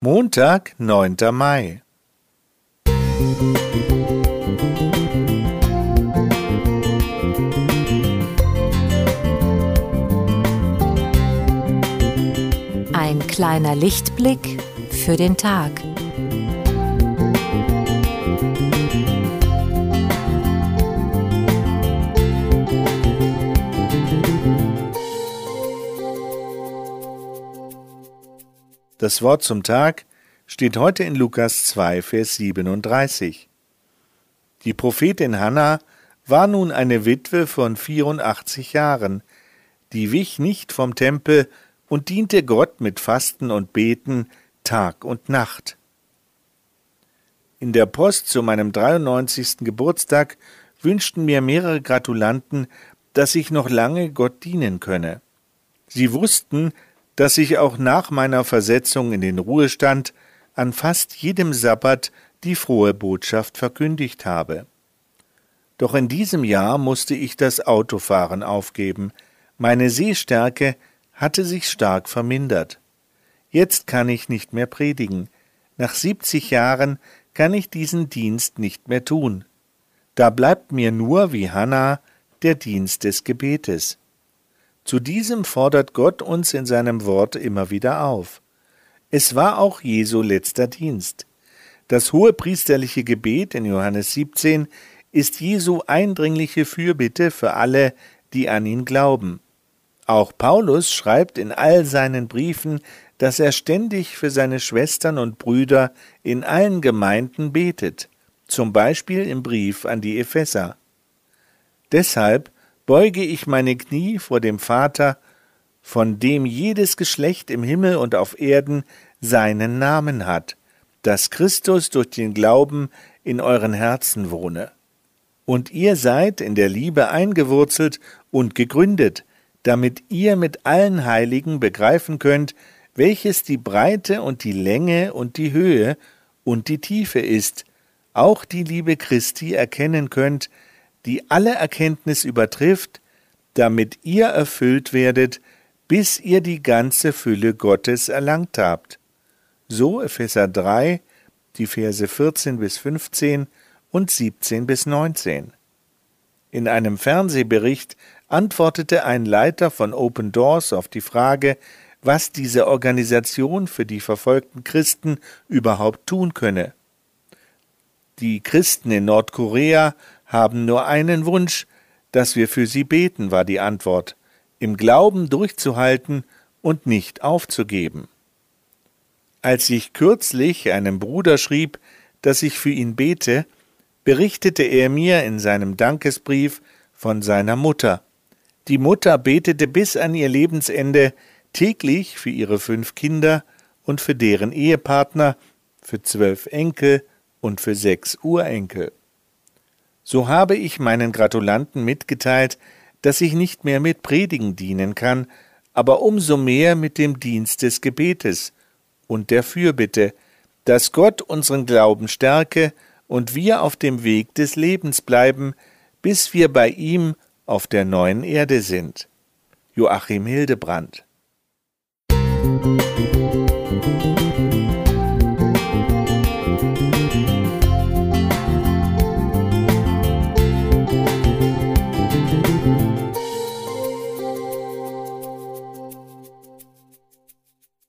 Montag, neunter Mai. Ein kleiner Lichtblick für den Tag. Das Wort zum Tag steht heute in Lukas 2, Vers 37. Die Prophetin Hannah war nun eine Witwe von 84 Jahren, die wich nicht vom Tempel und diente Gott mit Fasten und Beten Tag und Nacht. In der Post zu meinem 93. Geburtstag wünschten mir mehrere Gratulanten, dass ich noch lange Gott dienen könne. Sie wussten, dass ich auch nach meiner Versetzung in den Ruhestand an fast jedem Sabbat die frohe Botschaft verkündigt habe. Doch in diesem Jahr musste ich das Autofahren aufgeben, meine Sehstärke hatte sich stark vermindert. Jetzt kann ich nicht mehr predigen, nach siebzig Jahren kann ich diesen Dienst nicht mehr tun. Da bleibt mir nur, wie Hannah, der Dienst des Gebetes. Zu diesem fordert Gott uns in seinem Wort immer wieder auf. Es war auch Jesu letzter Dienst. Das hohe priesterliche Gebet in Johannes 17 ist Jesu eindringliche Fürbitte für alle, die an ihn glauben. Auch Paulus schreibt in all seinen Briefen, dass er ständig für seine Schwestern und Brüder in allen Gemeinden betet, zum Beispiel im Brief an die Epheser. Deshalb beuge ich meine Knie vor dem Vater, von dem jedes Geschlecht im Himmel und auf Erden seinen Namen hat, dass Christus durch den Glauben in euren Herzen wohne. Und ihr seid in der Liebe eingewurzelt und gegründet, damit ihr mit allen Heiligen begreifen könnt, welches die Breite und die Länge und die Höhe und die Tiefe ist, auch die Liebe Christi erkennen könnt, die alle Erkenntnis übertrifft, damit ihr erfüllt werdet, bis ihr die ganze Fülle Gottes erlangt habt. So Epheser 3, die Verse 14 bis 15 und 17 bis 19. In einem Fernsehbericht antwortete ein Leiter von Open Doors auf die Frage, was diese Organisation für die verfolgten Christen überhaupt tun könne. Die Christen in Nordkorea haben nur einen Wunsch, dass wir für sie beten, war die Antwort, im Glauben durchzuhalten und nicht aufzugeben. Als ich kürzlich einem Bruder schrieb, dass ich für ihn bete, berichtete er mir in seinem Dankesbrief von seiner Mutter. Die Mutter betete bis an ihr Lebensende täglich für ihre fünf Kinder und für deren Ehepartner, für zwölf Enkel und für sechs Urenkel. So habe ich meinen Gratulanten mitgeteilt, dass ich nicht mehr mit Predigen dienen kann, aber umso mehr mit dem Dienst des Gebetes und der Fürbitte, dass Gott unseren Glauben stärke und wir auf dem Weg des Lebens bleiben, bis wir bei ihm auf der neuen Erde sind. Joachim Hildebrand